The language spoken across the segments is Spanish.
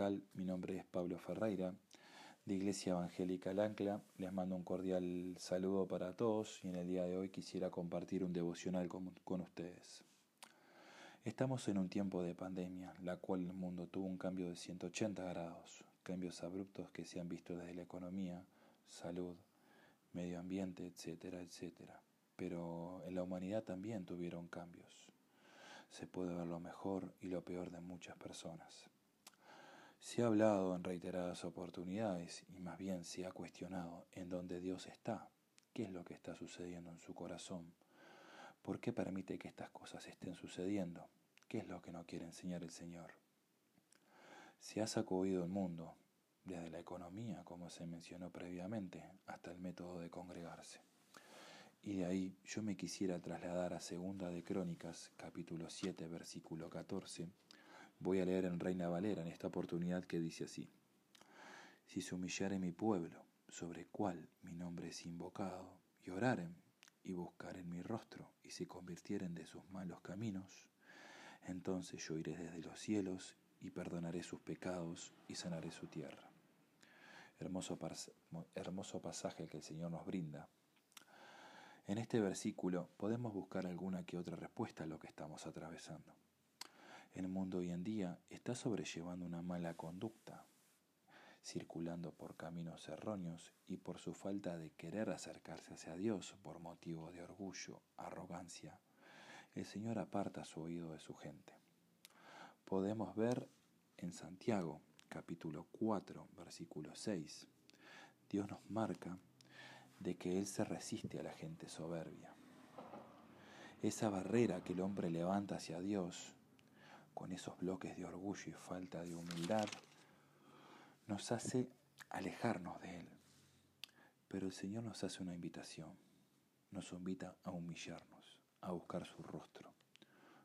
Mi nombre es Pablo Ferreira, de Iglesia Evangélica El Ancla. Les mando un cordial saludo para todos y en el día de hoy quisiera compartir un devocional con, con ustedes. Estamos en un tiempo de pandemia, la cual el mundo tuvo un cambio de 180 grados, cambios abruptos que se han visto desde la economía, salud, medio ambiente, etcétera, etcétera. Pero en la humanidad también tuvieron cambios se puede ver lo mejor y lo peor de muchas personas. Se ha hablado en reiteradas oportunidades y más bien se ha cuestionado en dónde Dios está, qué es lo que está sucediendo en su corazón, por qué permite que estas cosas estén sucediendo, qué es lo que no quiere enseñar el Señor. Se ha sacudido el mundo, desde la economía, como se mencionó previamente, hasta el método de congregarse. Y de ahí yo me quisiera trasladar a Segunda de Crónicas, capítulo 7, versículo 14. Voy a leer en Reina Valera en esta oportunidad que dice así. Si se humillare mi pueblo, sobre cual mi nombre es invocado, y oraren y buscaren mi rostro, y se convirtieren de sus malos caminos, entonces yo iré desde los cielos y perdonaré sus pecados y sanaré su tierra. Hermoso, hermoso pasaje que el Señor nos brinda en este versículo podemos buscar alguna que otra respuesta a lo que estamos atravesando. El mundo hoy en día está sobrellevando una mala conducta, circulando por caminos erróneos y por su falta de querer acercarse hacia Dios por motivo de orgullo, arrogancia, el Señor aparta su oído de su gente. Podemos ver en Santiago capítulo 4 versículo 6, Dios nos marca de que Él se resiste a la gente soberbia. Esa barrera que el hombre levanta hacia Dios, con esos bloques de orgullo y falta de humildad, nos hace alejarnos de Él. Pero el Señor nos hace una invitación, nos invita a humillarnos, a buscar su rostro,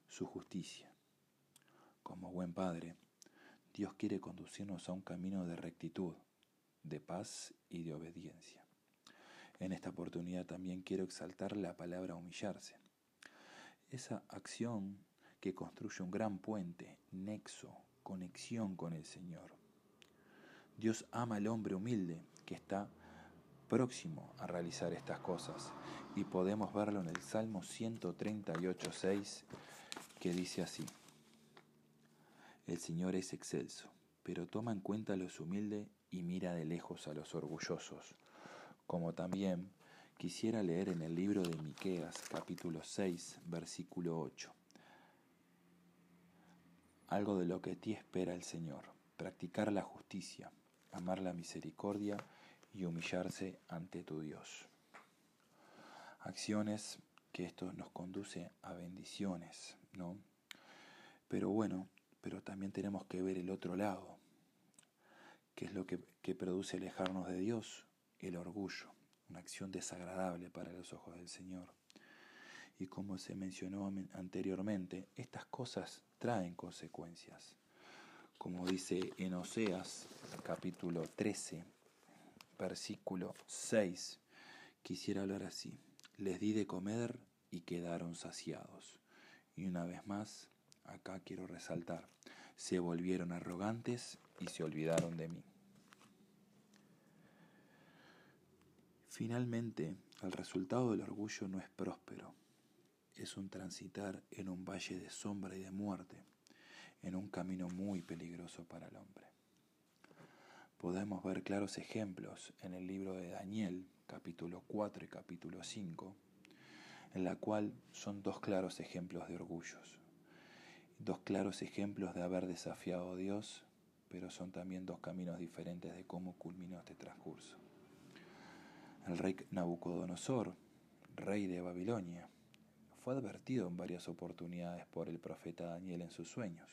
su justicia. Como buen Padre, Dios quiere conducirnos a un camino de rectitud, de paz y de obediencia. En esta oportunidad también quiero exaltar la palabra humillarse. Esa acción que construye un gran puente, nexo, conexión con el Señor. Dios ama al hombre humilde que está próximo a realizar estas cosas y podemos verlo en el Salmo 138.6 que dice así. El Señor es excelso, pero toma en cuenta a los humildes y mira de lejos a los orgullosos como también quisiera leer en el libro de Miqueas, capítulo 6, versículo 8. Algo de lo que ti espera el Señor, practicar la justicia, amar la misericordia y humillarse ante tu Dios. Acciones que esto nos conduce a bendiciones, ¿no? Pero bueno, pero también tenemos que ver el otro lado, que es lo que, que produce alejarnos de Dios, el orgullo, una acción desagradable para los ojos del Señor. Y como se mencionó anteriormente, estas cosas traen consecuencias. Como dice en Oseas capítulo 13, versículo 6, quisiera hablar así. Les di de comer y quedaron saciados. Y una vez más, acá quiero resaltar, se volvieron arrogantes y se olvidaron de mí. Finalmente, el resultado del orgullo no es próspero, es un transitar en un valle de sombra y de muerte, en un camino muy peligroso para el hombre. Podemos ver claros ejemplos en el libro de Daniel, capítulo 4 y capítulo 5, en la cual son dos claros ejemplos de orgullos, dos claros ejemplos de haber desafiado a Dios, pero son también dos caminos diferentes de cómo culminó este transcurso. El rey Nabucodonosor, rey de Babilonia, fue advertido en varias oportunidades por el profeta Daniel en sus sueños,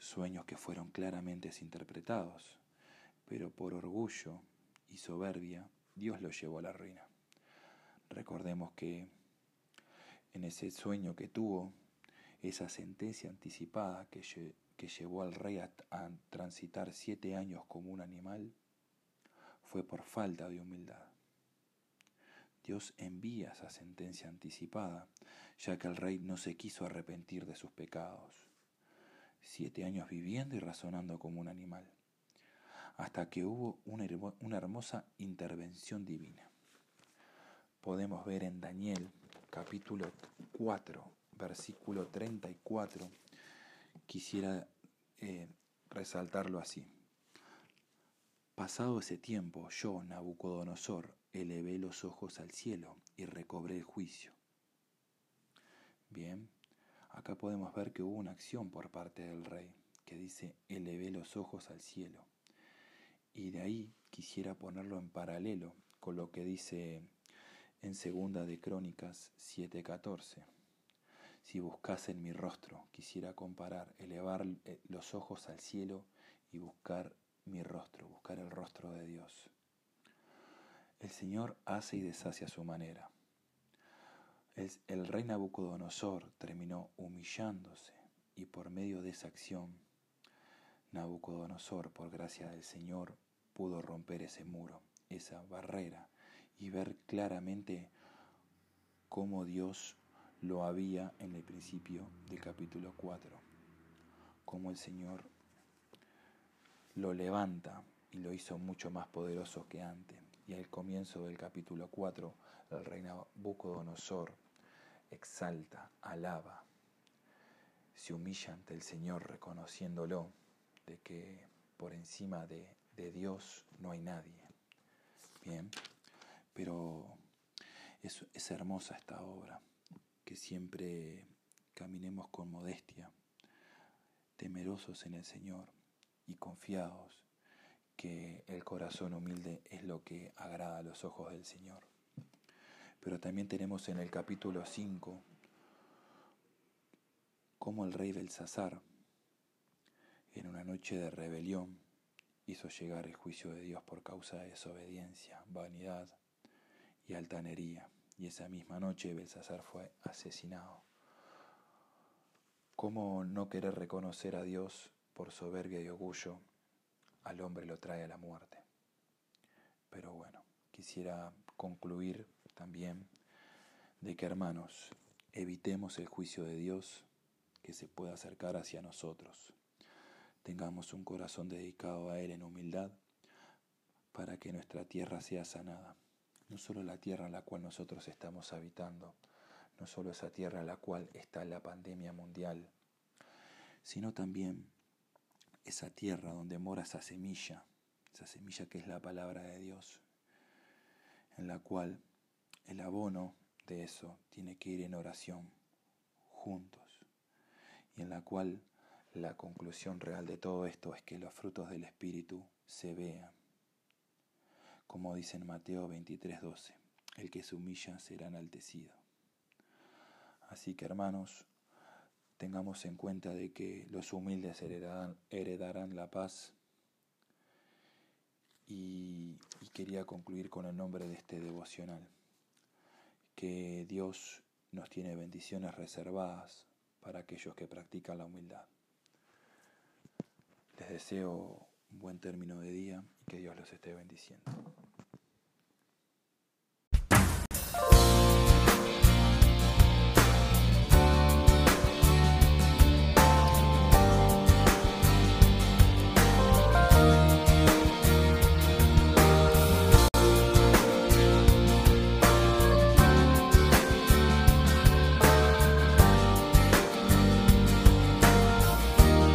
sueños que fueron claramente interpretados, pero por orgullo y soberbia Dios lo llevó a la ruina. Recordemos que en ese sueño que tuvo, esa sentencia anticipada que llevó al rey a transitar siete años como un animal, fue por falta de humildad. Dios envía esa sentencia anticipada, ya que el rey no se quiso arrepentir de sus pecados. siete años viviendo y razonando como un animal, hasta que hubo una hermosa intervención divina. Podemos ver en Daniel capítulo 4, versículo 34, quisiera eh, resaltarlo así. Pasado ese tiempo, yo, Nabucodonosor, elevé los ojos al cielo y recobré el juicio. Bien, acá podemos ver que hubo una acción por parte del rey que dice elevé los ojos al cielo. Y de ahí quisiera ponerlo en paralelo con lo que dice en segunda de Crónicas 7:14. Si buscasen mi rostro, quisiera comparar, elevar eh, los ojos al cielo y buscar mi rostro, buscar el rostro de Dios. El Señor hace y deshace a su manera. El, rey Nabucodonosor terminó humillándose y por medio de esa acción, Nabucodonosor, por gracia del Señor, pudo romper ese muro, esa barrera y ver claramente cómo Dios lo había en el principio del capítulo 4, cómo el Señor lo levanta y lo hizo mucho más poderoso que antes. Y al comienzo del capítulo 4, el rey Nabucodonosor exalta, alaba, se humilla ante el Señor reconociéndolo de que por encima de, de Dios no hay nadie. Bien, pero es, es hermosa esta obra, que siempre caminemos con modestia, temerosos en el Señor y confiados que el corazón humilde es lo que agrada a los ojos del Señor. Pero también tenemos en el capítulo 5 cómo el rey Belsasar, en una noche de rebelión, hizo llegar el juicio de Dios por causa de desobediencia, vanidad y altanería. Y esa misma noche Belsasar fue asesinado. ¿Cómo no querer reconocer a Dios por soberbia y orgullo al hombre lo trae a la muerte. Pero bueno, quisiera concluir también de que hermanos, evitemos el juicio de Dios que se pueda acercar hacia nosotros. Tengamos un corazón dedicado a Él en humildad para que nuestra tierra sea sanada. No solo la tierra en la cual nosotros estamos habitando, no solo esa tierra en la cual está la pandemia mundial, sino también esa tierra donde mora esa semilla, esa semilla que es la palabra de Dios, en la cual el abono de eso tiene que ir en oración, juntos, y en la cual la conclusión real de todo esto es que los frutos del Espíritu se vean. Como dice en Mateo 23:12, el que se humilla será enaltecido. Así que hermanos, tengamos en cuenta de que los humildes heredarán, la paz. Y, y quería concluir con el nombre de este devocional, que Dios nos tiene bendiciones reservadas para aquellos que practican la humildad. Les deseo un buen término de día y que Dios los esté bendiciendo.